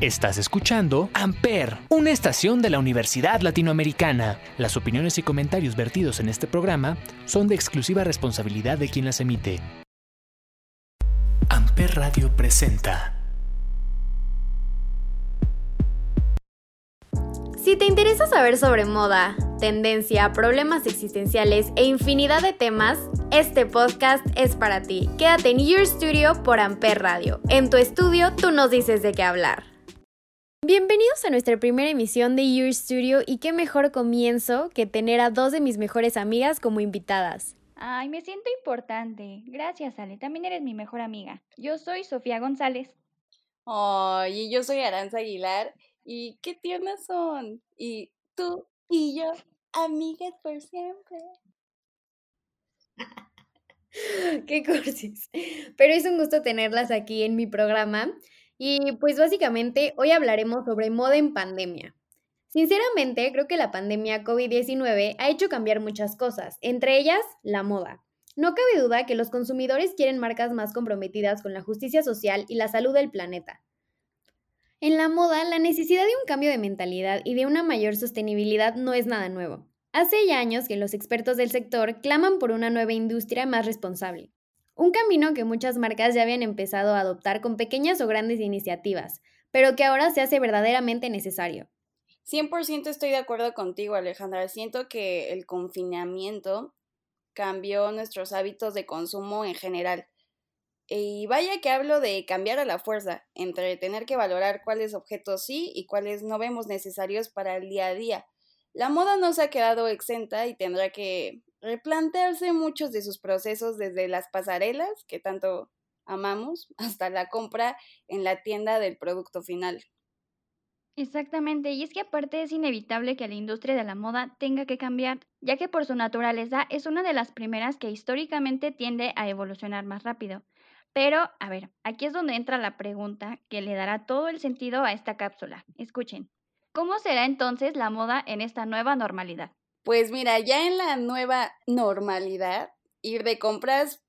Estás escuchando Amper, una estación de la Universidad Latinoamericana. Las opiniones y comentarios vertidos en este programa son de exclusiva responsabilidad de quien las emite. Amper Radio presenta. Si te interesa saber sobre moda, tendencia, problemas existenciales e infinidad de temas, este podcast es para ti. Quédate en Your Studio por Amper Radio. En tu estudio tú nos dices de qué hablar. Bienvenidos a nuestra primera emisión de Your Studio y qué mejor comienzo que tener a dos de mis mejores amigas como invitadas. Ay, me siento importante. Gracias, Ale. También eres mi mejor amiga. Yo soy Sofía González. Ay, y yo soy Aranza Aguilar. Y qué tiernas son. Y tú y yo, amigas por siempre. qué cursis. Pero es un gusto tenerlas aquí en mi programa. Y pues básicamente hoy hablaremos sobre moda en pandemia. Sinceramente, creo que la pandemia COVID-19 ha hecho cambiar muchas cosas, entre ellas la moda. No cabe duda que los consumidores quieren marcas más comprometidas con la justicia social y la salud del planeta. En la moda, la necesidad de un cambio de mentalidad y de una mayor sostenibilidad no es nada nuevo. Hace ya años que los expertos del sector claman por una nueva industria más responsable. Un camino que muchas marcas ya habían empezado a adoptar con pequeñas o grandes iniciativas, pero que ahora se hace verdaderamente necesario. 100% estoy de acuerdo contigo, Alejandra. Siento que el confinamiento cambió nuestros hábitos de consumo en general. Y vaya que hablo de cambiar a la fuerza, entre tener que valorar cuáles objetos sí y cuáles no vemos necesarios para el día a día. La moda no se ha quedado exenta y tendrá que replantearse muchos de sus procesos desde las pasarelas, que tanto amamos, hasta la compra en la tienda del producto final. Exactamente, y es que aparte es inevitable que la industria de la moda tenga que cambiar, ya que por su naturaleza es una de las primeras que históricamente tiende a evolucionar más rápido. Pero, a ver, aquí es donde entra la pregunta que le dará todo el sentido a esta cápsula. Escuchen, ¿cómo será entonces la moda en esta nueva normalidad? Pues mira, ya en la nueva normalidad, ir de compras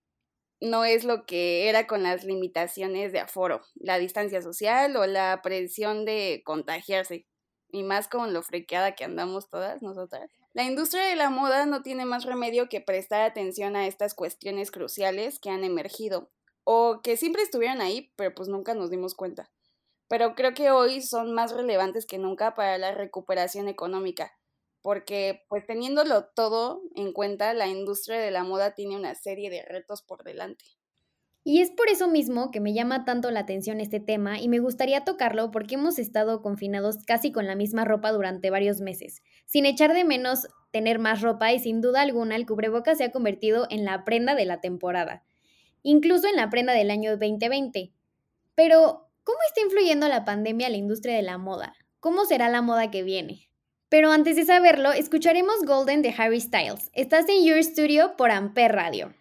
no es lo que era con las limitaciones de aforo, la distancia social o la presión de contagiarse, y más con lo frequeada que andamos todas nosotras. La industria de la moda no tiene más remedio que prestar atención a estas cuestiones cruciales que han emergido, o que siempre estuvieron ahí, pero pues nunca nos dimos cuenta. Pero creo que hoy son más relevantes que nunca para la recuperación económica porque pues teniéndolo todo en cuenta, la industria de la moda tiene una serie de retos por delante. Y es por eso mismo que me llama tanto la atención este tema y me gustaría tocarlo porque hemos estado confinados casi con la misma ropa durante varios meses, sin echar de menos tener más ropa y sin duda alguna el cubrebocas se ha convertido en la prenda de la temporada, incluso en la prenda del año 2020. Pero, ¿cómo está influyendo la pandemia a la industria de la moda? ¿Cómo será la moda que viene? Pero antes de saberlo, escucharemos Golden de Harry Styles. Estás en Your Studio por Amper Radio.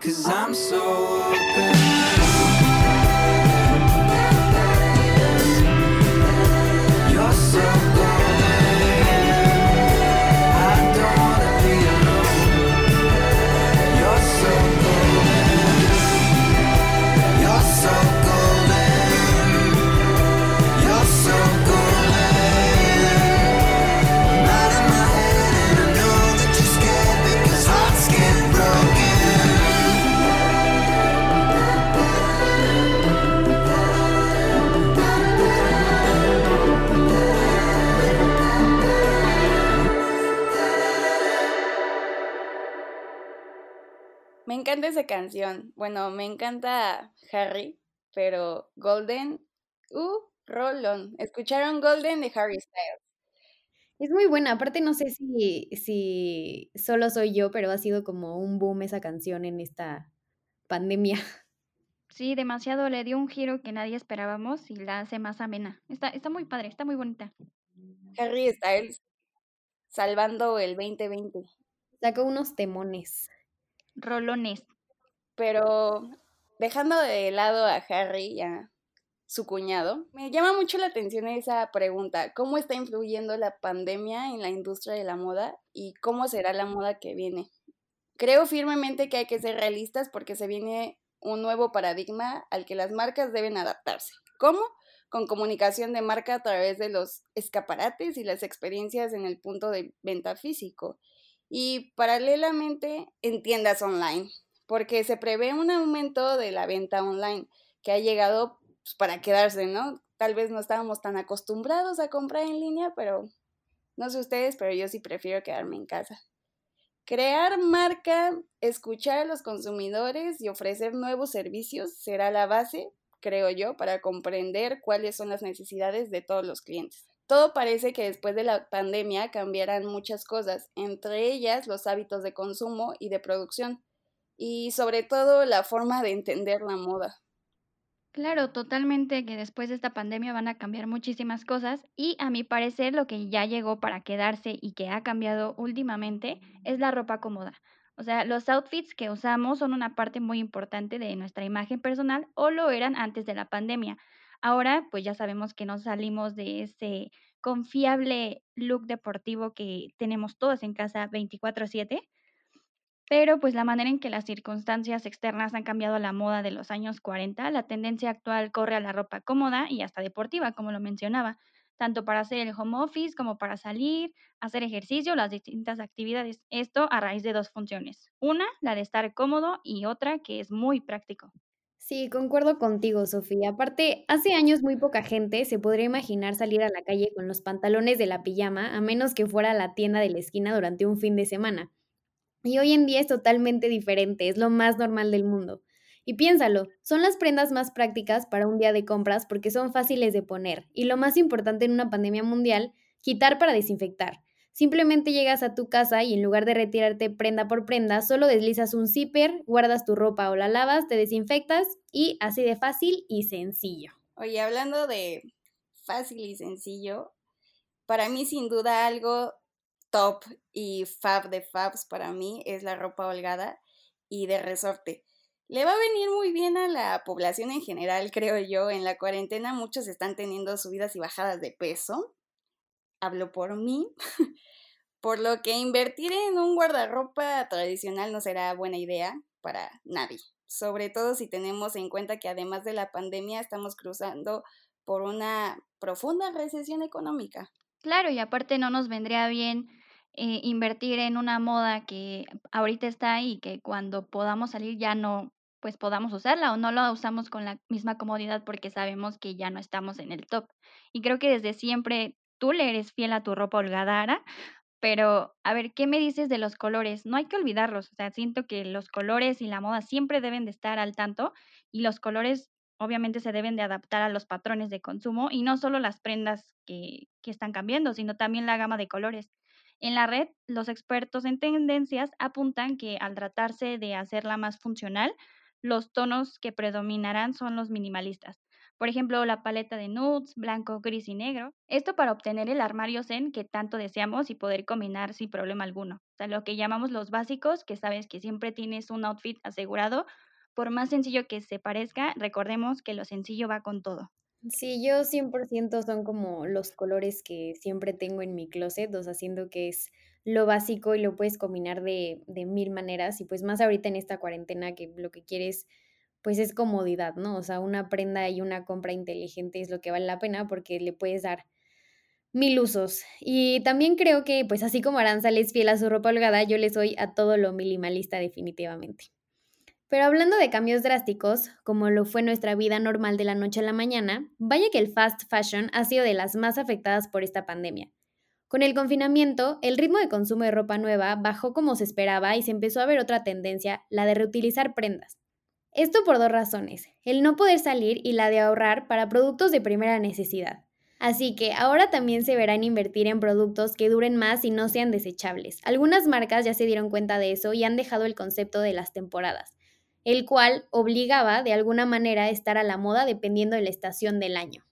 Cause I'm so open. Canción. Bueno, me encanta Harry, pero Golden, uh, Rolón. ¿Escucharon Golden de Harry Styles? Es muy buena, aparte no sé si, si solo soy yo, pero ha sido como un boom esa canción en esta pandemia. Sí, demasiado le dio un giro que nadie esperábamos y la hace más amena. Está, está muy padre, está muy bonita. Harry Styles salvando el 2020. Sacó unos temones. Rolones. Pero dejando de lado a Harry y a su cuñado, me llama mucho la atención esa pregunta. ¿Cómo está influyendo la pandemia en la industria de la moda y cómo será la moda que viene? Creo firmemente que hay que ser realistas porque se viene un nuevo paradigma al que las marcas deben adaptarse. ¿Cómo? Con comunicación de marca a través de los escaparates y las experiencias en el punto de venta físico. Y paralelamente en tiendas online, porque se prevé un aumento de la venta online que ha llegado pues, para quedarse, ¿no? Tal vez no estábamos tan acostumbrados a comprar en línea, pero no sé ustedes, pero yo sí prefiero quedarme en casa. Crear marca, escuchar a los consumidores y ofrecer nuevos servicios será la base, creo yo, para comprender cuáles son las necesidades de todos los clientes. Todo parece que después de la pandemia cambiarán muchas cosas, entre ellas los hábitos de consumo y de producción, y sobre todo la forma de entender la moda. Claro, totalmente que después de esta pandemia van a cambiar muchísimas cosas y a mi parecer lo que ya llegó para quedarse y que ha cambiado últimamente es la ropa cómoda. O sea, los outfits que usamos son una parte muy importante de nuestra imagen personal o lo eran antes de la pandemia. Ahora, pues ya sabemos que nos salimos de ese confiable look deportivo que tenemos todos en casa 24/7 pero pues la manera en que las circunstancias externas han cambiado la moda de los años 40, la tendencia actual corre a la ropa cómoda y hasta deportiva, como lo mencionaba, tanto para hacer el home office como para salir, hacer ejercicio, las distintas actividades. Esto a raíz de dos funciones. Una, la de estar cómodo y otra que es muy práctico. Sí, concuerdo contigo, Sofía. Aparte, hace años muy poca gente se podría imaginar salir a la calle con los pantalones de la pijama, a menos que fuera a la tienda de la esquina durante un fin de semana. Y hoy en día es totalmente diferente, es lo más normal del mundo. Y piénsalo, son las prendas más prácticas para un día de compras porque son fáciles de poner. Y lo más importante en una pandemia mundial, quitar para desinfectar. Simplemente llegas a tu casa y en lugar de retirarte prenda por prenda, solo deslizas un zipper, guardas tu ropa o la lavas, te desinfectas y así de fácil y sencillo. Oye, hablando de fácil y sencillo, para mí sin duda algo top y fab de fabs para mí es la ropa holgada y de resorte. Le va a venir muy bien a la población en general, creo yo. En la cuarentena muchos están teniendo subidas y bajadas de peso. Hablo por mí. por lo que invertir en un guardarropa tradicional no será buena idea para nadie. Sobre todo si tenemos en cuenta que además de la pandemia estamos cruzando por una profunda recesión económica. Claro, y aparte no nos vendría bien eh, invertir en una moda que ahorita está y que cuando podamos salir ya no, pues podamos usarla o no la usamos con la misma comodidad porque sabemos que ya no estamos en el top. Y creo que desde siempre tú le eres fiel a tu ropa holgada, pero a ver, ¿qué me dices de los colores? No hay que olvidarlos, o sea, siento que los colores y la moda siempre deben de estar al tanto y los colores obviamente se deben de adaptar a los patrones de consumo y no solo las prendas que, que están cambiando, sino también la gama de colores. En la red, los expertos en tendencias apuntan que al tratarse de hacerla más funcional, los tonos que predominarán son los minimalistas. Por ejemplo, la paleta de nudes, blanco, gris y negro. Esto para obtener el armario zen que tanto deseamos y poder combinar sin problema alguno. O sea, lo que llamamos los básicos, que sabes que siempre tienes un outfit asegurado. Por más sencillo que se parezca, recordemos que lo sencillo va con todo. Sí, yo 100% son como los colores que siempre tengo en mi closet, o sea, que es lo básico y lo puedes combinar de, de mil maneras y pues más ahorita en esta cuarentena que lo que quieres pues es comodidad, ¿no? O sea, una prenda y una compra inteligente es lo que vale la pena porque le puedes dar mil usos. Y también creo que pues así como Aranza les fiel a su ropa holgada, yo le soy a todo lo minimalista definitivamente. Pero hablando de cambios drásticos, como lo fue nuestra vida normal de la noche a la mañana, vaya que el fast fashion ha sido de las más afectadas por esta pandemia. Con el confinamiento, el ritmo de consumo de ropa nueva bajó como se esperaba y se empezó a ver otra tendencia, la de reutilizar prendas. Esto por dos razones, el no poder salir y la de ahorrar para productos de primera necesidad. Así que ahora también se verán invertir en productos que duren más y no sean desechables. Algunas marcas ya se dieron cuenta de eso y han dejado el concepto de las temporadas, el cual obligaba de alguna manera a estar a la moda dependiendo de la estación del año.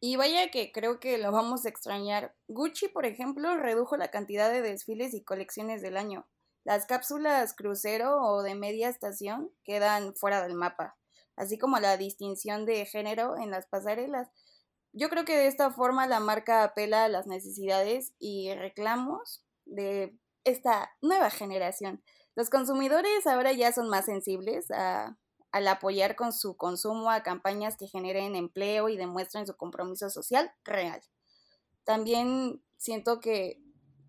Y vaya que creo que lo vamos a extrañar. Gucci, por ejemplo, redujo la cantidad de desfiles y colecciones del año. Las cápsulas crucero o de media estación quedan fuera del mapa, así como la distinción de género en las pasarelas. Yo creo que de esta forma la marca apela a las necesidades y reclamos de esta nueva generación. Los consumidores ahora ya son más sensibles al apoyar con su consumo a campañas que generen empleo y demuestren su compromiso social real. También siento que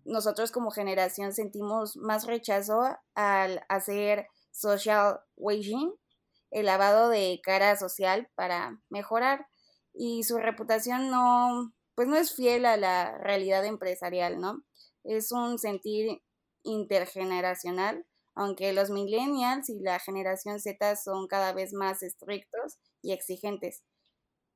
nosotros como generación sentimos más rechazo al hacer social waging, el lavado de cara social para mejorar y su reputación no, pues no es fiel a la realidad empresarial, ¿no? Es un sentir intergeneracional, aunque los millennials y la generación Z son cada vez más estrictos y exigentes,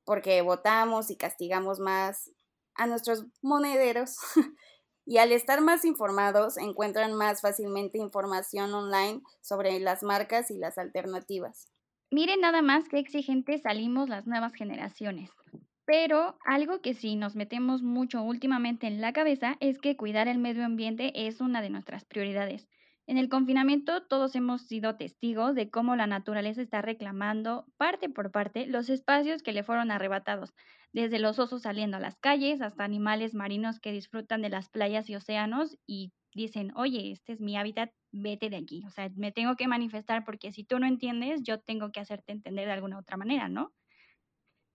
porque votamos y castigamos más a nuestros monederos y al estar más informados encuentran más fácilmente información online sobre las marcas y las alternativas. Miren nada más qué exigentes salimos las nuevas generaciones. Pero algo que sí nos metemos mucho últimamente en la cabeza es que cuidar el medio ambiente es una de nuestras prioridades. En el confinamiento todos hemos sido testigos de cómo la naturaleza está reclamando parte por parte los espacios que le fueron arrebatados, desde los osos saliendo a las calles hasta animales marinos que disfrutan de las playas y océanos y dicen, oye, este es mi hábitat, vete de aquí. O sea, me tengo que manifestar porque si tú no entiendes, yo tengo que hacerte entender de alguna otra manera, ¿no?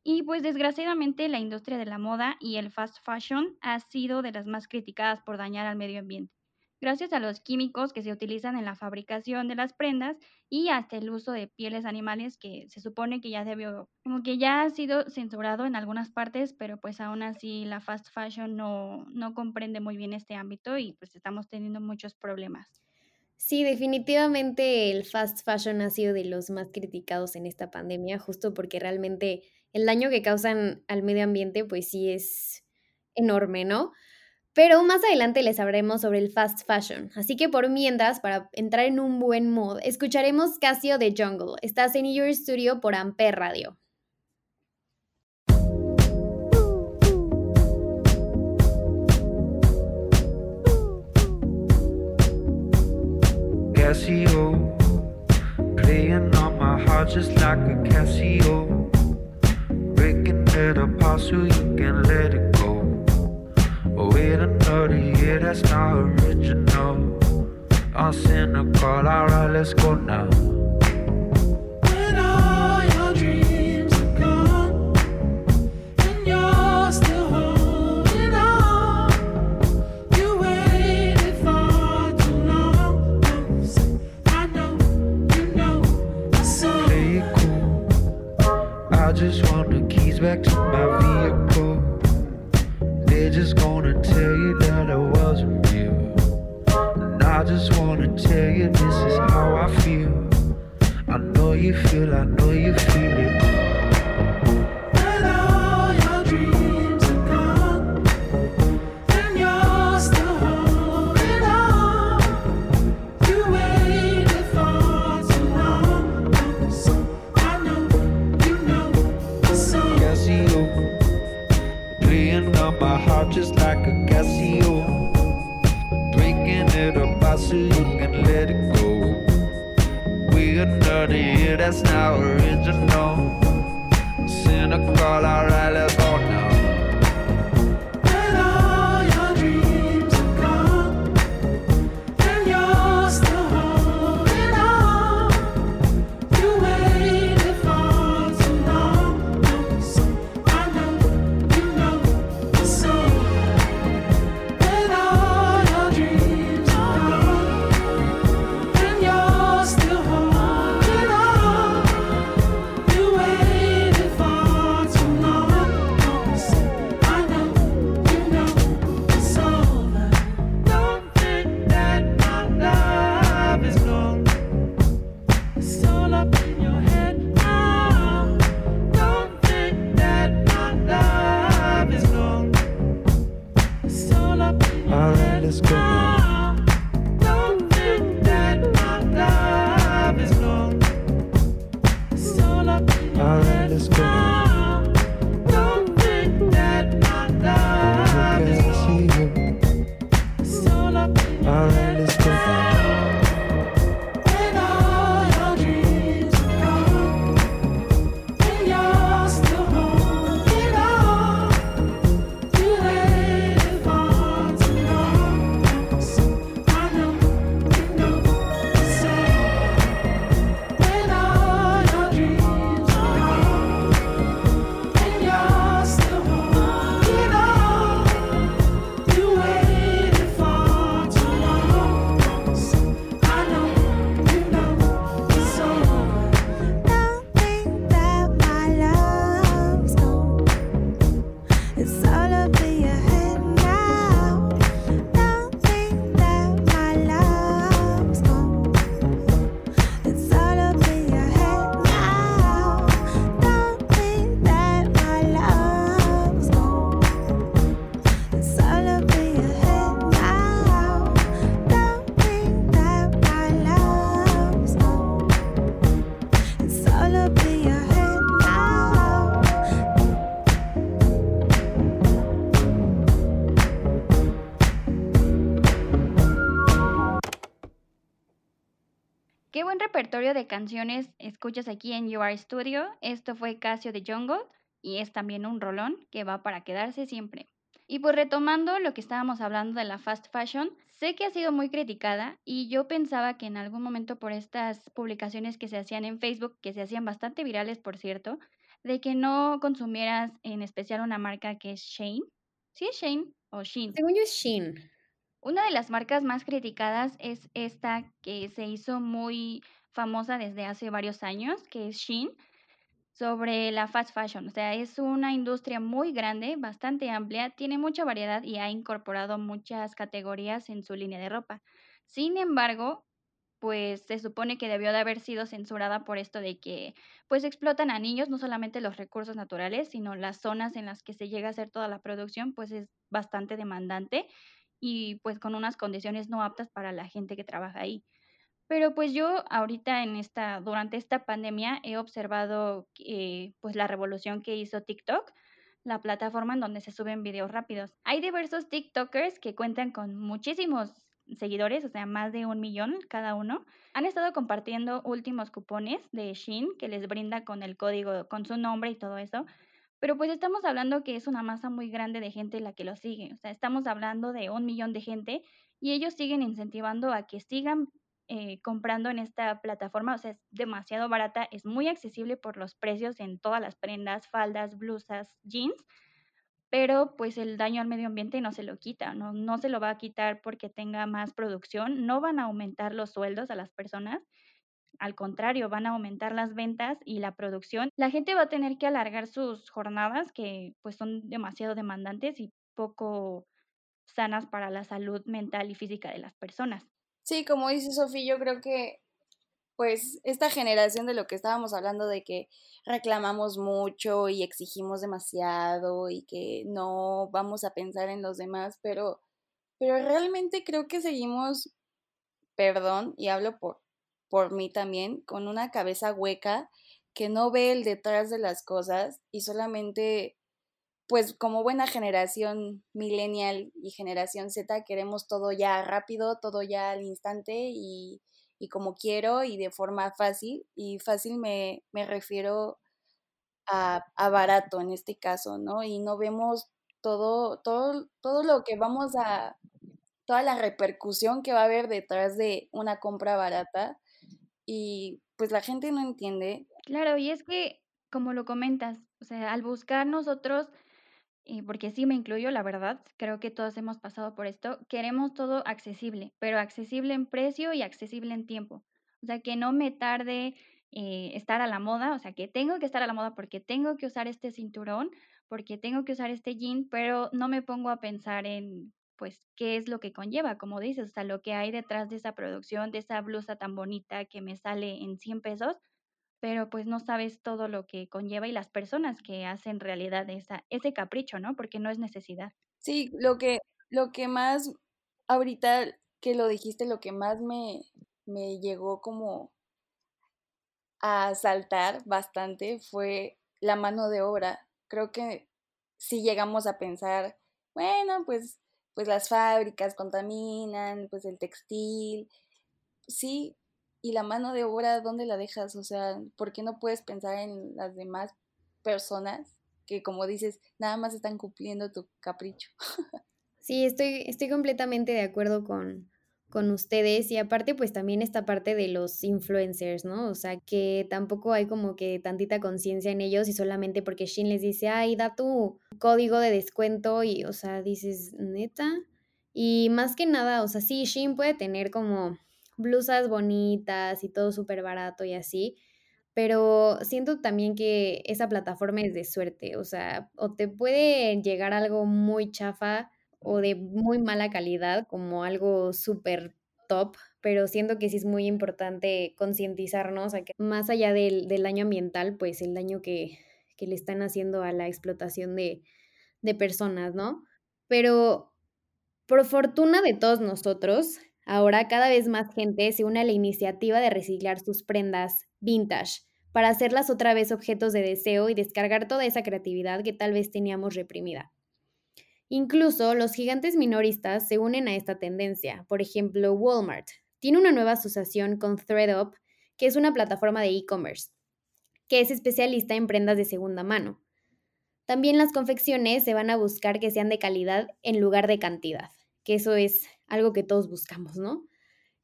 Y pues desgraciadamente la industria de la moda y el fast fashion ha sido de las más criticadas por dañar al medio ambiente gracias a los químicos que se utilizan en la fabricación de las prendas y hasta el uso de pieles animales que se supone que ya debió, como que ya ha sido censurado en algunas partes, pero pues aún así la fast fashion no, no comprende muy bien este ámbito y pues estamos teniendo muchos problemas. Sí, definitivamente el fast fashion ha sido de los más criticados en esta pandemia, justo porque realmente el daño que causan al medio ambiente pues sí es enorme, ¿no? Pero más adelante les hablaremos sobre el fast fashion. Así que por mientras, para entrar en un buen mood, escucharemos Casio de Jungle. Estás en Your Studio por Amper Radio. Casio, playing on my heart just like a Casio, breaking it apart so you can let it Wait another year, that's not original. I'm cynical, alright, let's go now. Repertorio de canciones escuchas aquí en UR Studio. Esto fue Casio de Jungle y es también un rolón que va para quedarse siempre. Y pues retomando lo que estábamos hablando de la fast fashion, sé que ha sido muy criticada y yo pensaba que en algún momento por estas publicaciones que se hacían en Facebook, que se hacían bastante virales por cierto, de que no consumieras en especial una marca que es Shane. ¿Sí es Shane o Shein? Según yo es Shein. Una de las marcas más criticadas es esta que se hizo muy famosa desde hace varios años, que es Shein, sobre la fast fashion. O sea, es una industria muy grande, bastante amplia, tiene mucha variedad y ha incorporado muchas categorías en su línea de ropa. Sin embargo, pues se supone que debió de haber sido censurada por esto de que pues explotan a niños, no solamente los recursos naturales, sino las zonas en las que se llega a hacer toda la producción, pues es bastante demandante y pues con unas condiciones no aptas para la gente que trabaja ahí. Pero pues yo ahorita en esta, durante esta pandemia he observado eh, pues la revolución que hizo TikTok, la plataforma en donde se suben videos rápidos. Hay diversos TikTokers que cuentan con muchísimos seguidores, o sea, más de un millón cada uno. Han estado compartiendo últimos cupones de Shein que les brinda con el código, con su nombre y todo eso. Pero pues estamos hablando que es una masa muy grande de gente la que lo sigue. O sea, estamos hablando de un millón de gente y ellos siguen incentivando a que sigan eh, comprando en esta plataforma. O sea, es demasiado barata, es muy accesible por los precios en todas las prendas, faldas, blusas, jeans. Pero pues el daño al medio ambiente no se lo quita, no, no se lo va a quitar porque tenga más producción, no van a aumentar los sueldos a las personas al contrario, van a aumentar las ventas y la producción. La gente va a tener que alargar sus jornadas que pues son demasiado demandantes y poco sanas para la salud mental y física de las personas. Sí, como dice Sofía, yo creo que pues esta generación de lo que estábamos hablando de que reclamamos mucho y exigimos demasiado y que no vamos a pensar en los demás, pero pero realmente creo que seguimos perdón, y hablo por por mí también, con una cabeza hueca que no ve el detrás de las cosas y solamente, pues como buena generación millennial y generación Z, queremos todo ya rápido, todo ya al instante y, y como quiero y de forma fácil. Y fácil me, me refiero a, a barato en este caso, ¿no? Y no vemos todo, todo, todo lo que vamos a, toda la repercusión que va a haber detrás de una compra barata y pues la gente no entiende. Claro, y es que, como lo comentas, o sea, al buscar nosotros, porque sí me incluyo, la verdad, creo que todos hemos pasado por esto, queremos todo accesible, pero accesible en precio y accesible en tiempo. O sea, que no me tarde eh, estar a la moda, o sea, que tengo que estar a la moda porque tengo que usar este cinturón, porque tengo que usar este jean, pero no me pongo a pensar en pues qué es lo que conlleva, como dices, o sea, lo que hay detrás de esa producción, de esa blusa tan bonita que me sale en 100 pesos, pero pues no sabes todo lo que conlleva y las personas que hacen realidad esa, ese capricho, ¿no? Porque no es necesidad. Sí, lo que, lo que más ahorita que lo dijiste, lo que más me, me llegó como a saltar bastante fue la mano de obra. Creo que si llegamos a pensar, bueno, pues, pues las fábricas contaminan, pues el textil, sí, y la mano de obra, ¿dónde la dejas? O sea, ¿por qué no puedes pensar en las demás personas que, como dices, nada más están cumpliendo tu capricho? Sí, estoy, estoy completamente de acuerdo con, con ustedes y aparte pues también esta parte de los influencers, ¿no? O sea, que tampoco hay como que tantita conciencia en ellos y solamente porque Shin les dice, ay, da tu código de descuento y, o sea, dices, neta. Y más que nada, o sea, sí, Shin puede tener como blusas bonitas y todo súper barato y así, pero siento también que esa plataforma es de suerte, o sea, o te puede llegar algo muy chafa o de muy mala calidad, como algo súper top, pero siento que sí es muy importante concientizarnos a que más allá del, del daño ambiental, pues el daño que, que le están haciendo a la explotación de, de personas, ¿no? Pero por fortuna de todos nosotros, ahora cada vez más gente se une a la iniciativa de reciclar sus prendas vintage para hacerlas otra vez objetos de deseo y descargar toda esa creatividad que tal vez teníamos reprimida. Incluso los gigantes minoristas se unen a esta tendencia. Por ejemplo, Walmart tiene una nueva asociación con ThreadUp, que es una plataforma de e-commerce, que es especialista en prendas de segunda mano. También las confecciones se van a buscar que sean de calidad en lugar de cantidad, que eso es algo que todos buscamos, ¿no?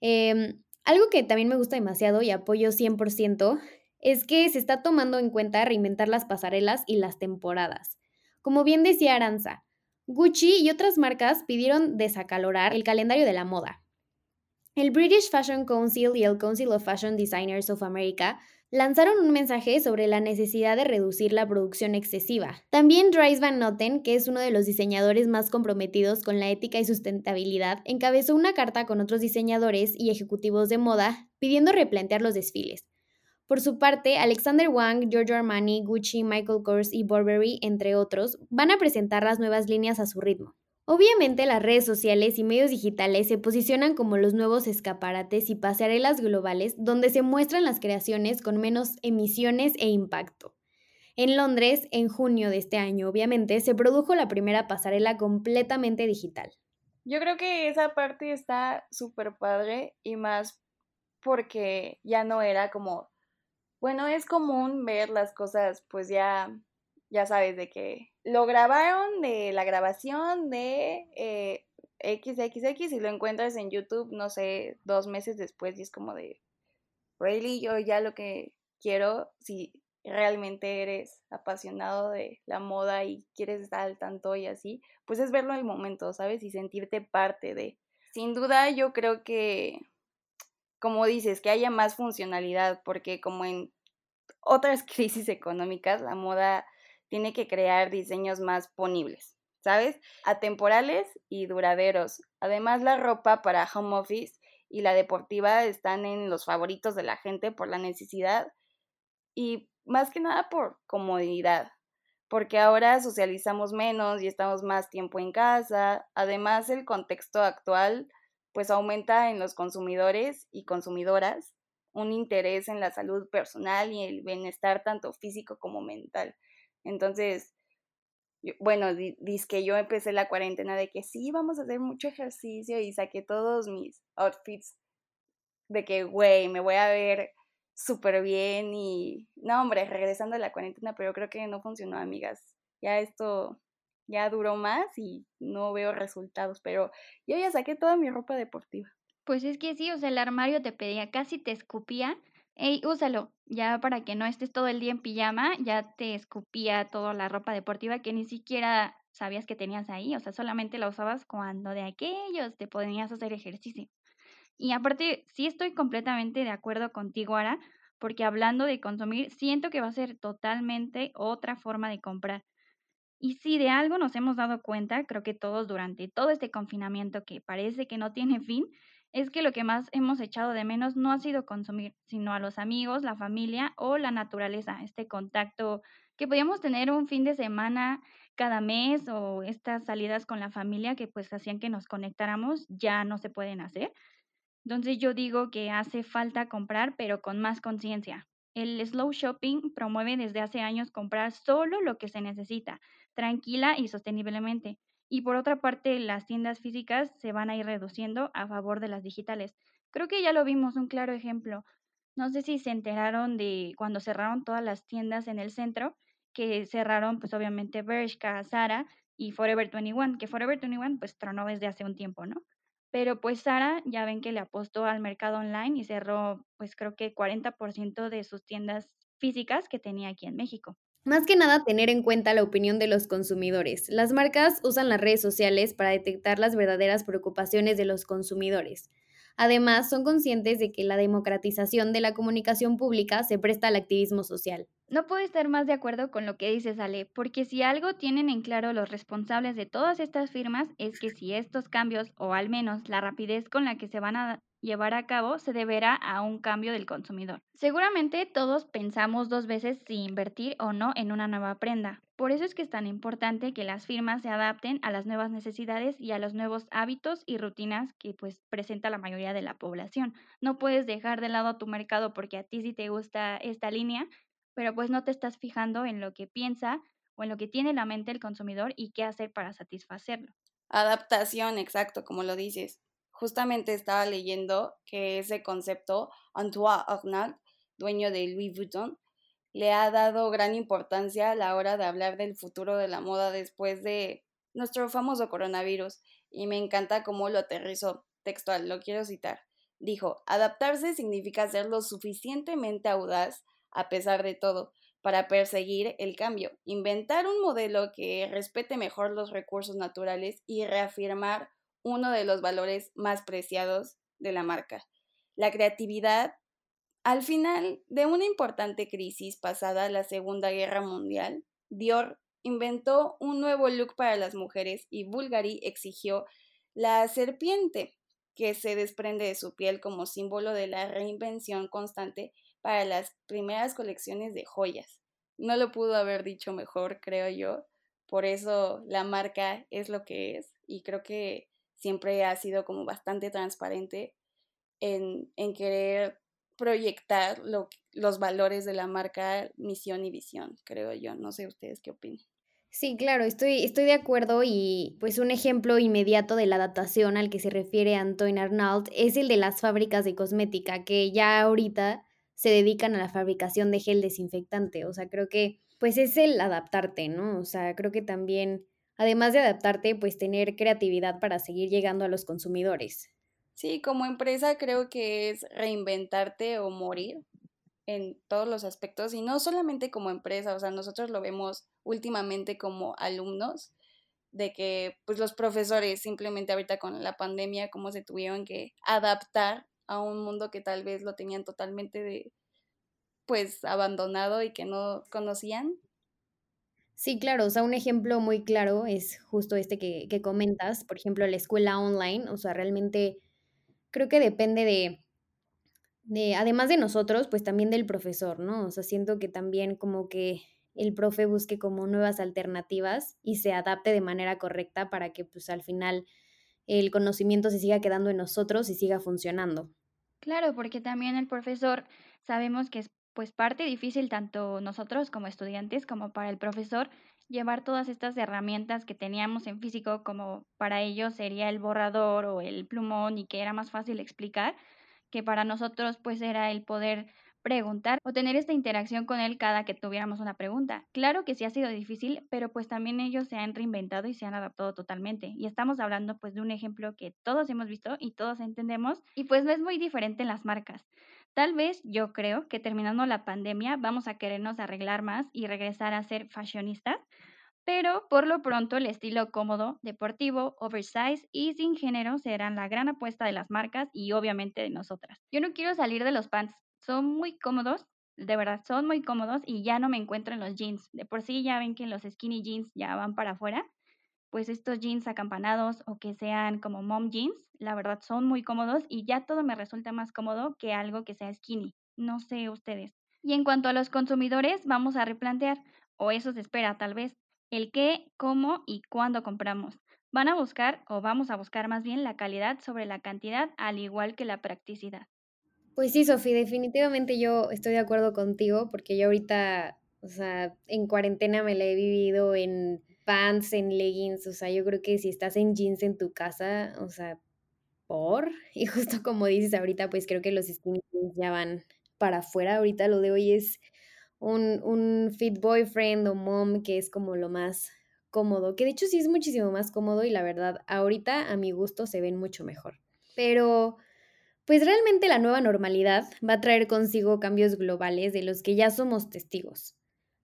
Eh, algo que también me gusta demasiado y apoyo 100% es que se está tomando en cuenta reinventar las pasarelas y las temporadas. Como bien decía Aranza, Gucci y otras marcas pidieron desacalorar el calendario de la moda. El British Fashion Council y el Council of Fashion Designers of America lanzaron un mensaje sobre la necesidad de reducir la producción excesiva. También Dries Van Noten, que es uno de los diseñadores más comprometidos con la ética y sustentabilidad, encabezó una carta con otros diseñadores y ejecutivos de moda pidiendo replantear los desfiles. Por su parte, Alexander Wang, Giorgio Armani, Gucci, Michael Kors y Burberry, entre otros, van a presentar las nuevas líneas a su ritmo. Obviamente las redes sociales y medios digitales se posicionan como los nuevos escaparates y pasarelas globales donde se muestran las creaciones con menos emisiones e impacto. En Londres, en junio de este año, obviamente, se produjo la primera pasarela completamente digital. Yo creo que esa parte está súper padre y más porque ya no era como, bueno, es común ver las cosas pues ya, ya sabes, de que lo grabaron de la grabación de eh, XXX y lo encuentras en YouTube, no sé, dos meses después y es como de, really, yo ya lo que quiero, si realmente eres apasionado de la moda y quieres estar al tanto y así, pues es verlo en el momento, ¿sabes? Y sentirte parte de. Sin duda, yo creo que, como dices, que haya más funcionalidad, porque como en otras crisis económicas, la moda tiene que crear diseños más ponibles, ¿sabes? Atemporales y duraderos. Además, la ropa para home office y la deportiva están en los favoritos de la gente por la necesidad y más que nada por comodidad, porque ahora socializamos menos y estamos más tiempo en casa. Además, el contexto actual pues aumenta en los consumidores y consumidoras un interés en la salud personal y el bienestar tanto físico como mental. Entonces, yo- bueno, di- dice que yo empecé la cuarentena de que sí, vamos a hacer mucho ejercicio y saqué todos mis outfits de que, güey, me voy a ver súper bien y, no, hombre, regresando a la cuarentena, pero creo que no funcionó, amigas. Ya esto ya duró más y no veo resultados, pero yo ya saqué toda mi ropa deportiva. Pues es que sí, o sea, el armario te pedía, casi te escupía. Ey, úsalo, ya para que no estés todo el día en pijama, ya te escupía toda la ropa deportiva que ni siquiera sabías que tenías ahí, o sea, solamente la usabas cuando de aquellos te ponías a hacer ejercicio. Y aparte, sí estoy completamente de acuerdo contigo, Ara, porque hablando de consumir, siento que va a ser totalmente otra forma de comprar. Y si de algo nos hemos dado cuenta, creo que todos durante todo este confinamiento que parece que no tiene fin, es que lo que más hemos echado de menos no ha sido consumir, sino a los amigos, la familia o la naturaleza, este contacto que podíamos tener un fin de semana cada mes o estas salidas con la familia que pues hacían que nos conectáramos ya no se pueden hacer. Entonces yo digo que hace falta comprar pero con más conciencia. El slow shopping promueve desde hace años comprar solo lo que se necesita, tranquila y sosteniblemente. Y por otra parte, las tiendas físicas se van a ir reduciendo a favor de las digitales. Creo que ya lo vimos, un claro ejemplo. No sé si se enteraron de cuando cerraron todas las tiendas en el centro, que cerraron pues obviamente Bershka, Zara y Forever 21, que Forever 21 pues tronó desde hace un tiempo, ¿no? Pero pues Zara ya ven que le apostó al mercado online y cerró pues creo que 40% de sus tiendas físicas que tenía aquí en México. Más que nada tener en cuenta la opinión de los consumidores. Las marcas usan las redes sociales para detectar las verdaderas preocupaciones de los consumidores. Además, son conscientes de que la democratización de la comunicación pública se presta al activismo social. No puedo estar más de acuerdo con lo que dices, Ale, porque si algo tienen en claro los responsables de todas estas firmas es que si estos cambios, o al menos la rapidez con la que se van a llevar a cabo, se deberá a un cambio del consumidor. Seguramente todos pensamos dos veces si invertir o no en una nueva prenda. Por eso es que es tan importante que las firmas se adapten a las nuevas necesidades y a los nuevos hábitos y rutinas que pues presenta la mayoría de la población. No puedes dejar de lado tu mercado porque a ti sí te gusta esta línea, pero pues no te estás fijando en lo que piensa o en lo que tiene la mente el consumidor y qué hacer para satisfacerlo. Adaptación, exacto, como lo dices. Justamente estaba leyendo que ese concepto, Antoine Arnault, dueño de Louis Vuitton, le ha dado gran importancia a la hora de hablar del futuro de la moda después de nuestro famoso coronavirus. Y me encanta cómo lo aterrizó textual, lo quiero citar. Dijo, adaptarse significa ser lo suficientemente audaz a pesar de todo, para perseguir el cambio, inventar un modelo que respete mejor los recursos naturales y reafirmar uno de los valores más preciados de la marca, la creatividad. Al final de una importante crisis pasada la Segunda Guerra Mundial, Dior inventó un nuevo look para las mujeres y Bulgari exigió la serpiente que se desprende de su piel como símbolo de la reinvención constante para las primeras colecciones de joyas. No lo pudo haber dicho mejor, creo yo. Por eso la marca es lo que es y creo que siempre ha sido como bastante transparente en, en querer proyectar lo, los valores de la marca, misión y visión, creo yo. No sé ustedes qué opinan. Sí, claro, estoy, estoy de acuerdo y pues un ejemplo inmediato de la adaptación al que se refiere Antoine Arnault es el de las fábricas de cosmética, que ya ahorita se dedican a la fabricación de gel desinfectante. O sea, creo que pues es el adaptarte, ¿no? O sea, creo que también, además de adaptarte, pues tener creatividad para seguir llegando a los consumidores. Sí, como empresa creo que es reinventarte o morir en todos los aspectos y no solamente como empresa, o sea, nosotros lo vemos últimamente como alumnos de que pues los profesores simplemente ahorita con la pandemia cómo se tuvieron que adaptar a un mundo que tal vez lo tenían totalmente de pues abandonado y que no conocían. Sí, claro, o sea, un ejemplo muy claro es justo este que, que comentas, por ejemplo, la escuela online, o sea, realmente creo que depende de, de, además de nosotros, pues también del profesor, ¿no? O sea, siento que también como que el profe busque como nuevas alternativas y se adapte de manera correcta para que pues al final el conocimiento se siga quedando en nosotros y siga funcionando. Claro, porque también el profesor sabemos que es pues parte difícil tanto nosotros como estudiantes como para el profesor llevar todas estas herramientas que teníamos en físico como para ellos sería el borrador o el plumón y que era más fácil explicar que para nosotros pues era el poder preguntar o tener esta interacción con él cada que tuviéramos una pregunta. Claro que sí ha sido difícil, pero pues también ellos se han reinventado y se han adaptado totalmente. Y estamos hablando pues de un ejemplo que todos hemos visto y todos entendemos y pues no es muy diferente en las marcas. Tal vez yo creo que terminando la pandemia vamos a querernos arreglar más y regresar a ser fashionistas, pero por lo pronto el estilo cómodo, deportivo, oversize y sin género serán la gran apuesta de las marcas y obviamente de nosotras. Yo no quiero salir de los pants, son muy cómodos, de verdad son muy cómodos y ya no me encuentro en los jeans. De por sí ya ven que los skinny jeans ya van para afuera, pues estos jeans acampanados o que sean como mom jeans, la verdad son muy cómodos y ya todo me resulta más cómodo que algo que sea skinny. No sé ustedes. Y en cuanto a los consumidores, vamos a replantear, o eso se espera tal vez, el qué, cómo y cuándo compramos. Van a buscar, o vamos a buscar más bien, la calidad sobre la cantidad, al igual que la practicidad. Pues sí, Sofi, definitivamente yo estoy de acuerdo contigo porque yo ahorita, o sea, en cuarentena me la he vivido en pants, en leggings, o sea, yo creo que si estás en jeans en tu casa, o sea, por, y justo como dices ahorita, pues creo que los skinny jeans ya van para afuera, ahorita lo de hoy es un, un fit boyfriend o mom que es como lo más cómodo, que de hecho sí es muchísimo más cómodo y la verdad, ahorita a mi gusto se ven mucho mejor. Pero, pues realmente la nueva normalidad va a traer consigo cambios globales de los que ya somos testigos.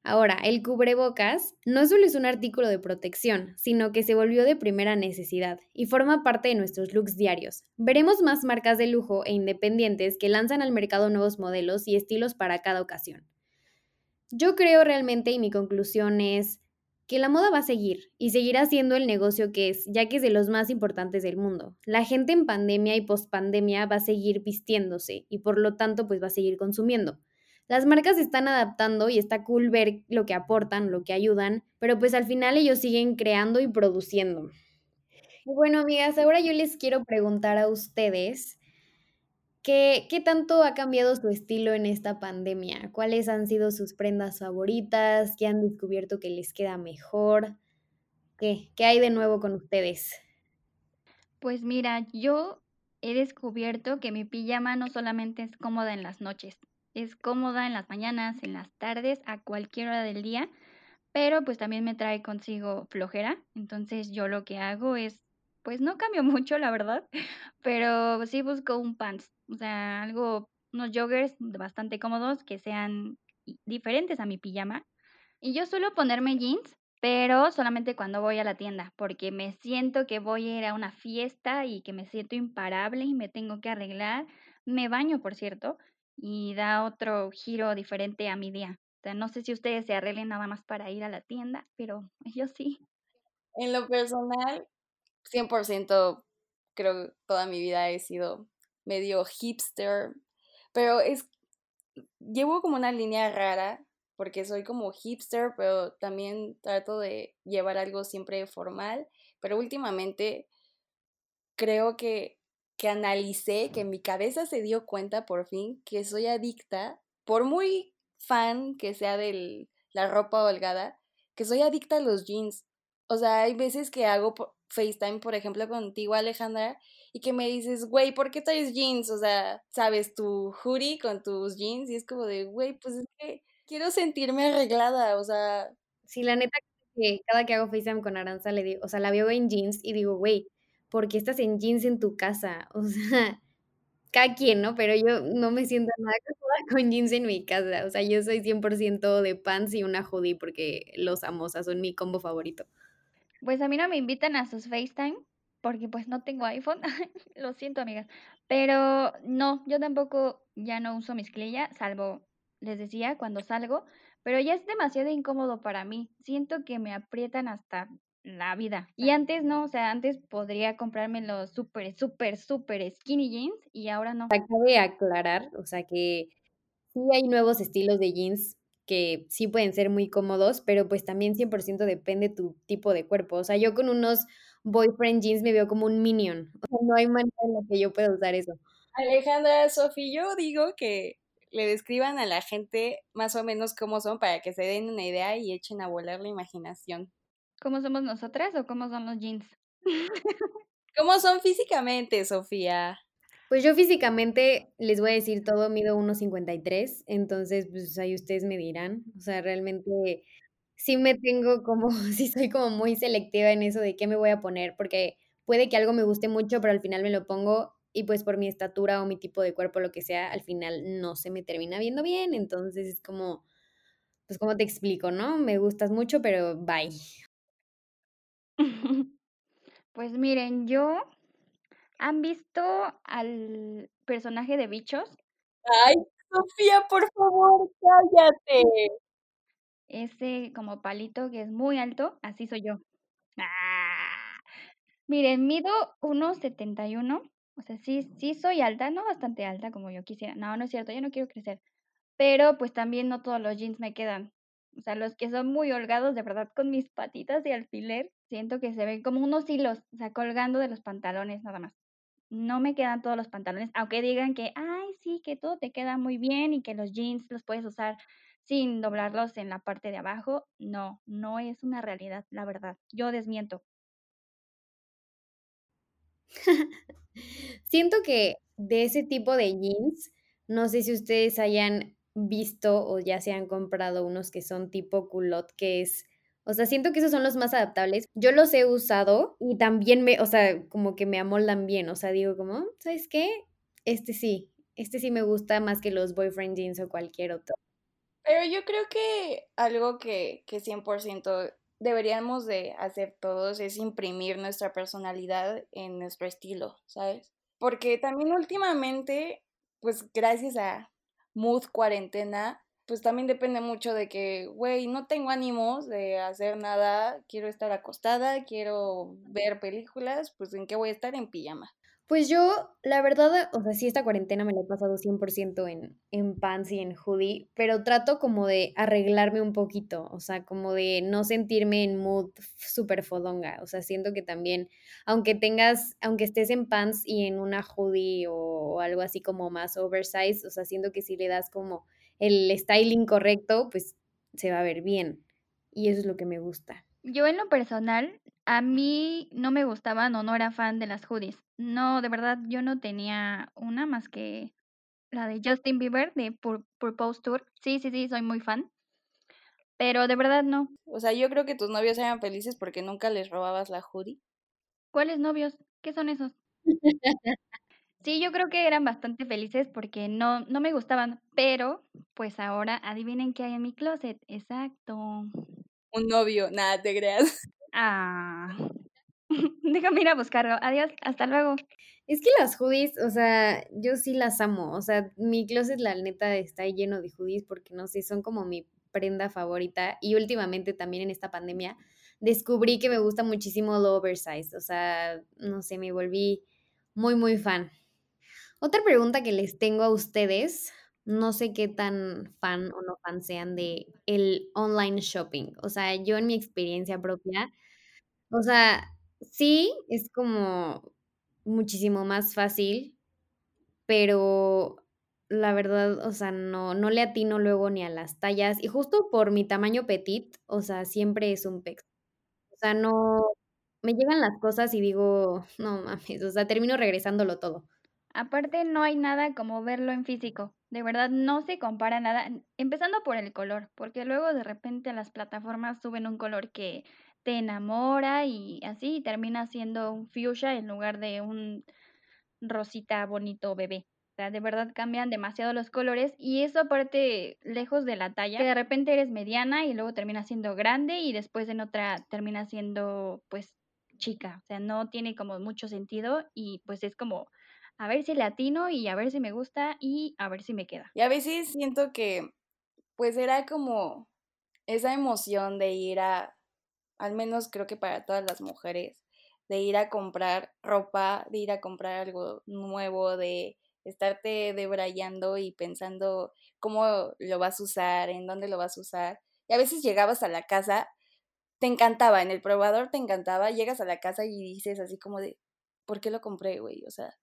Ahora, el cubrebocas no solo es un artículo de protección, sino que se volvió de primera necesidad y forma parte de nuestros looks diarios. Veremos más marcas de lujo e independientes que lanzan al mercado nuevos modelos y estilos para cada ocasión. Yo creo realmente, y mi conclusión es, que la moda va a seguir y seguirá siendo el negocio que es, ya que es de los más importantes del mundo. La gente en pandemia y pospandemia va a seguir vistiéndose y por lo tanto pues va a seguir consumiendo. Las marcas están adaptando y está cool ver lo que aportan, lo que ayudan, pero pues al final ellos siguen creando y produciendo. Bueno, amigas, ahora yo les quiero preguntar a ustedes ¿Qué, ¿Qué tanto ha cambiado su estilo en esta pandemia? ¿Cuáles han sido sus prendas favoritas? ¿Qué han descubierto que les queda mejor? ¿Qué, qué hay de nuevo con ustedes? Pues mira, yo he descubierto que mi pijama no solamente es cómoda en las noches, es cómoda en las mañanas, en las tardes, a cualquier hora del día, pero pues también me trae consigo flojera. Entonces yo lo que hago es, pues no cambio mucho, la verdad, pero sí busco un pants, o sea, algo, unos joggers bastante cómodos que sean diferentes a mi pijama. Y yo suelo ponerme jeans, pero solamente cuando voy a la tienda, porque me siento que voy a ir a una fiesta y que me siento imparable y me tengo que arreglar. Me baño, por cierto, y da otro giro diferente a mi día. O sea, no sé si ustedes se arreglen nada más para ir a la tienda, pero yo sí. En lo personal, 100% creo que toda mi vida he sido medio hipster, pero es, llevo como una línea rara porque soy como hipster, pero también trato de llevar algo siempre formal, pero últimamente creo que, que analicé, que mi cabeza se dio cuenta por fin que soy adicta, por muy fan que sea de la ropa holgada, que soy adicta a los jeans. O sea, hay veces que hago FaceTime, por ejemplo, contigo, Alejandra, y que me dices, güey, ¿por qué traes jeans? O sea, sabes, tu hoodie con tus jeans, y es como de, güey, pues es que quiero sentirme arreglada, o sea, Sí, la neta que cada que hago FaceTime con Aranza le digo, o sea, la veo en jeans y digo, güey, ¿por qué estás en jeans en tu casa? O sea, cada quien, ¿no? Pero yo no me siento nada cómoda con jeans en mi casa. O sea, yo soy 100% de pants y una hoodie porque los amo, son mi combo favorito. Pues a mí no me invitan a sus FaceTime porque pues no tengo iPhone. Lo siento, amigas. Pero no, yo tampoco ya no uso mezclilla, salvo, les decía, cuando salgo. Pero ya es demasiado incómodo para mí. Siento que me aprietan hasta la vida. Y antes no, o sea, antes podría comprarme los súper, súper, súper skinny jeans y ahora no. Cabe aclarar, o sea, que sí hay nuevos estilos de jeans que sí pueden ser muy cómodos, pero pues también 100% depende tu tipo de cuerpo. O sea, yo con unos boyfriend jeans me veo como un minion. O sea, no hay manera en la que yo pueda usar eso. Alejandra, Sofi, yo digo que le describan a la gente más o menos cómo son para que se den una idea y echen a volar la imaginación. ¿Cómo somos nosotras o cómo son los jeans? ¿Cómo son físicamente, Sofía? Pues yo físicamente les voy a decir todo, mido 1.53, entonces pues ahí ustedes me dirán. O sea, realmente sí me tengo como, sí soy como muy selectiva en eso de qué me voy a poner, porque puede que algo me guste mucho, pero al final me lo pongo y pues por mi estatura o mi tipo de cuerpo, lo que sea, al final no se me termina viendo bien. Entonces es como, pues como te explico, ¿no? Me gustas mucho, pero bye. Pues miren, yo ¿han visto al personaje de Bichos? Ay, Sofía, por favor, cállate. Ese como palito que es muy alto, así soy yo. ¡Ah! Miren, mido 1.71, o sea, sí, sí soy alta, no bastante alta como yo quisiera. No, no es cierto, yo no quiero crecer. Pero pues también no todos los jeans me quedan. O sea, los que son muy holgados, de verdad, con mis patitas de alfiler, siento que se ven como unos hilos, o sea, colgando de los pantalones nada más. No me quedan todos los pantalones, aunque digan que, ay, sí, que todo te queda muy bien y que los jeans los puedes usar sin doblarlos en la parte de abajo. No, no es una realidad, la verdad. Yo desmiento. Siento que de ese tipo de jeans, no sé si ustedes hayan visto o ya se han comprado unos que son tipo culot, que es, o sea, siento que esos son los más adaptables. Yo los he usado y también me, o sea, como que me amoldan bien, o sea, digo como, ¿sabes qué? Este sí, este sí me gusta más que los boyfriend jeans o cualquier otro. Pero yo creo que algo que, que 100% deberíamos de hacer todos es imprimir nuestra personalidad en nuestro estilo, ¿sabes? Porque también últimamente, pues gracias a Mood Cuarentena, pues también depende mucho de que, güey, no tengo ánimos de hacer nada, quiero estar acostada, quiero ver películas, pues ¿en qué voy a estar? En pijama. Pues yo, la verdad, o sea, sí, esta cuarentena me la he pasado 100% en, en pants y en hoodie, pero trato como de arreglarme un poquito, o sea, como de no sentirme en mood súper fodonga, o sea, siento que también, aunque tengas, aunque estés en pants y en una hoodie o, algo así como más oversized, o sea, siento que si le das como el styling correcto, pues se va a ver bien, y eso es lo que me gusta. Yo en lo personal, a mí no me gustaban o no era fan de las hoodies. No, de verdad, yo no tenía una más que la de Justin Bieber de Pur Purpose Tour. Sí, sí, sí, soy muy fan. Pero de verdad no. O sea, yo creo que tus novios eran felices porque nunca les robabas la hoodie. ¿Cuáles novios? ¿Qué son esos? Sí, yo creo que eran bastante felices porque no, no me gustaban, pero pues ahora adivinen qué hay en mi closet. Exacto. Un novio, nada, te creas. Ah. Déjame ir a buscarlo. Adiós, hasta luego. Es que las hoodies, o sea, yo sí las amo. O sea, mi closet, la neta, está lleno de hoodies porque no sé, son como mi prenda favorita. Y últimamente también en esta pandemia descubrí que me gusta muchísimo lo oversized. O sea, no sé, me volví muy, muy fan. Otra pregunta que les tengo a ustedes, no sé qué tan fan o no fan sean de el online shopping. O sea, yo en mi experiencia propia, o sea, sí, es como muchísimo más fácil, pero la verdad, o sea, no, no le atino luego ni a las tallas. Y justo por mi tamaño petit, o sea, siempre es un pex. O sea, no, me llegan las cosas y digo, no mames, o sea, termino regresándolo todo. Aparte, no hay nada como verlo en físico. De verdad, no se compara nada. Empezando por el color, porque luego de repente las plataformas suben un color que te enamora y así y termina siendo un fuchsia en lugar de un rosita bonito bebé. O sea, de verdad cambian demasiado los colores y eso aparte lejos de la talla, que de repente eres mediana y luego termina siendo grande y después en otra termina siendo pues chica. O sea, no tiene como mucho sentido y pues es como a ver si le atino y a ver si me gusta y a ver si me queda. Y a veces siento que, pues era como esa emoción de ir a, al menos creo que para todas las mujeres, de ir a comprar ropa, de ir a comprar algo nuevo, de estarte debrayando y pensando cómo lo vas a usar, en dónde lo vas a usar. Y a veces llegabas a la casa, te encantaba, en el probador te encantaba, llegas a la casa y dices así como de, ¿por qué lo compré, güey? O sea,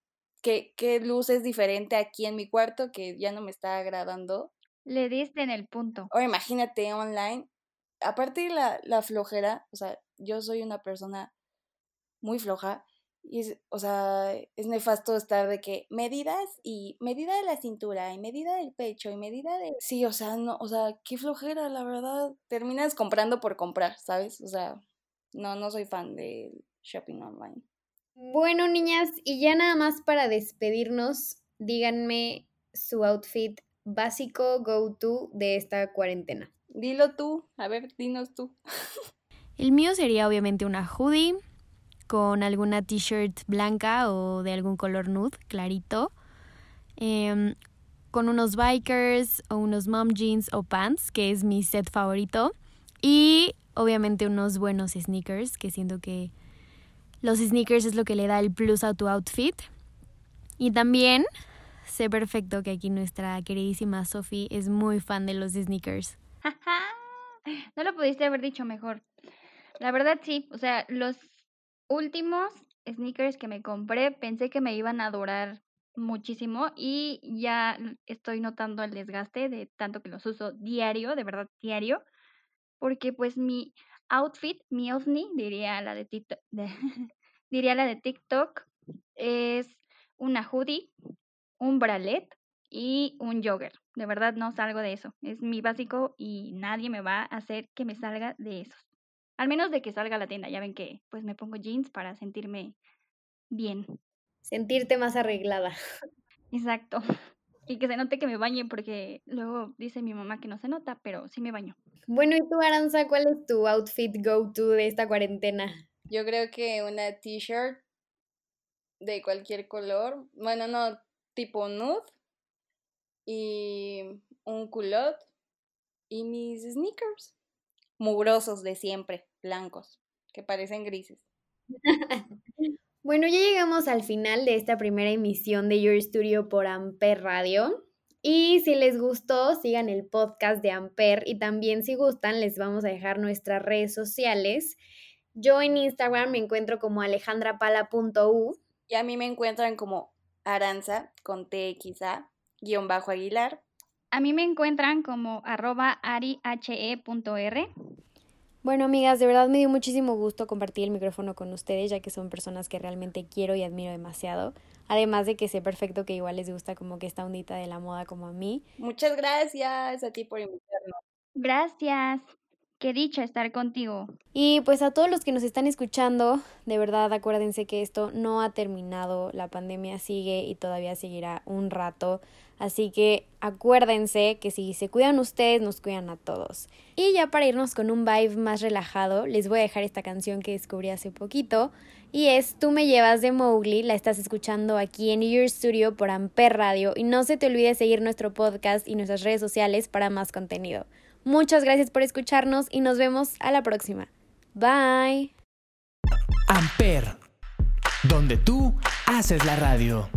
¿qué, qué luz es diferente aquí en mi cuarto que ya no me está agradando? Le diste en el punto. Ahora imagínate online. Aparte de la, la flojera, o sea, yo soy una persona muy floja y es, o sea, es nefasto estar de que medidas y medida de la cintura y medida del pecho y medida de... Sí, o sea, no, o sea, qué flojera, la verdad. Terminas comprando por comprar, ¿sabes? O sea, no, no soy fan del shopping online. Bueno, niñas, y ya nada más para despedirnos, díganme su outfit básico go-to de esta cuarentena. Dilo tú, a ver, dinos tú. El mío sería obviamente una hoodie con alguna t-shirt blanca o de algún color nude clarito, em, con unos bikers o unos mom jeans o pants, que es mi set favorito, y obviamente unos buenos sneakers, que siento que los sneakers es lo que le da el plus a tu outfit. Y también sé perfecto que aquí nuestra queridísima Sophie es muy fan de los sneakers. No lo pudiste haber dicho mejor. La verdad sí, o sea, los últimos sneakers que me compré pensé que me iban a durar muchísimo y ya estoy notando el desgaste de tanto que los uso diario, de verdad diario, porque pues mi outfit, mi ovni, diría la de TikTok, diría la de TikTok, es una hoodie, un bralette y un jogger. De verdad no salgo de eso. Es mi básico y nadie me va a hacer que me salga de esos. Al menos de que salga a la tienda. Ya ven que pues me pongo jeans para sentirme bien. Sentirte más arreglada. Exacto. Y que se note que me bañe porque luego dice mi mamá que no se nota, pero sí me baño. Bueno, ¿y tú, Aranza, cuál es tu outfit go-to de esta cuarentena? Yo creo que una t-shirt de cualquier color, bueno, no, tipo nude, y un culot, y mis sneakers, mugrosos de siempre, blancos, que parecen grises. Bueno, ya llegamos al final de esta primera emisión de Your Studio por Amper Radio. Y si les gustó, sigan el podcast de Amper y también si gustan, les vamos a dejar nuestras redes sociales. Yo en Instagram me encuentro como alejandrapala.u. Y a mí me encuentran como Aranza, con TXA, guion bajo Aguilar. A mí me encuentran como arroba arihe.r. Bueno, amigas, de verdad me dio muchísimo gusto compartir el micrófono con ustedes, ya que son personas que realmente quiero y admiro demasiado. Además de que sé perfecto que igual les gusta como que esta ondita de la moda como a mí. Muchas gracias a ti por invitarnos. Gracias. Qué dicha estar contigo. Y pues a todos los que nos están escuchando, de verdad acuérdense que esto no ha terminado, la pandemia sigue y todavía seguirá un rato, así que acuérdense que si se cuidan ustedes, nos cuidan a todos. Y ya para irnos con un vibe más relajado, les voy a dejar esta canción que descubrí hace poquito y es Tú me llevas de Mowgli, la estás escuchando aquí en Your Studio por Amper Radio y no se te olvide seguir nuestro podcast y nuestras redes sociales para más contenido. Muchas gracias por escucharnos y nos vemos a la próxima. Bye. Amper, donde tú haces la radio.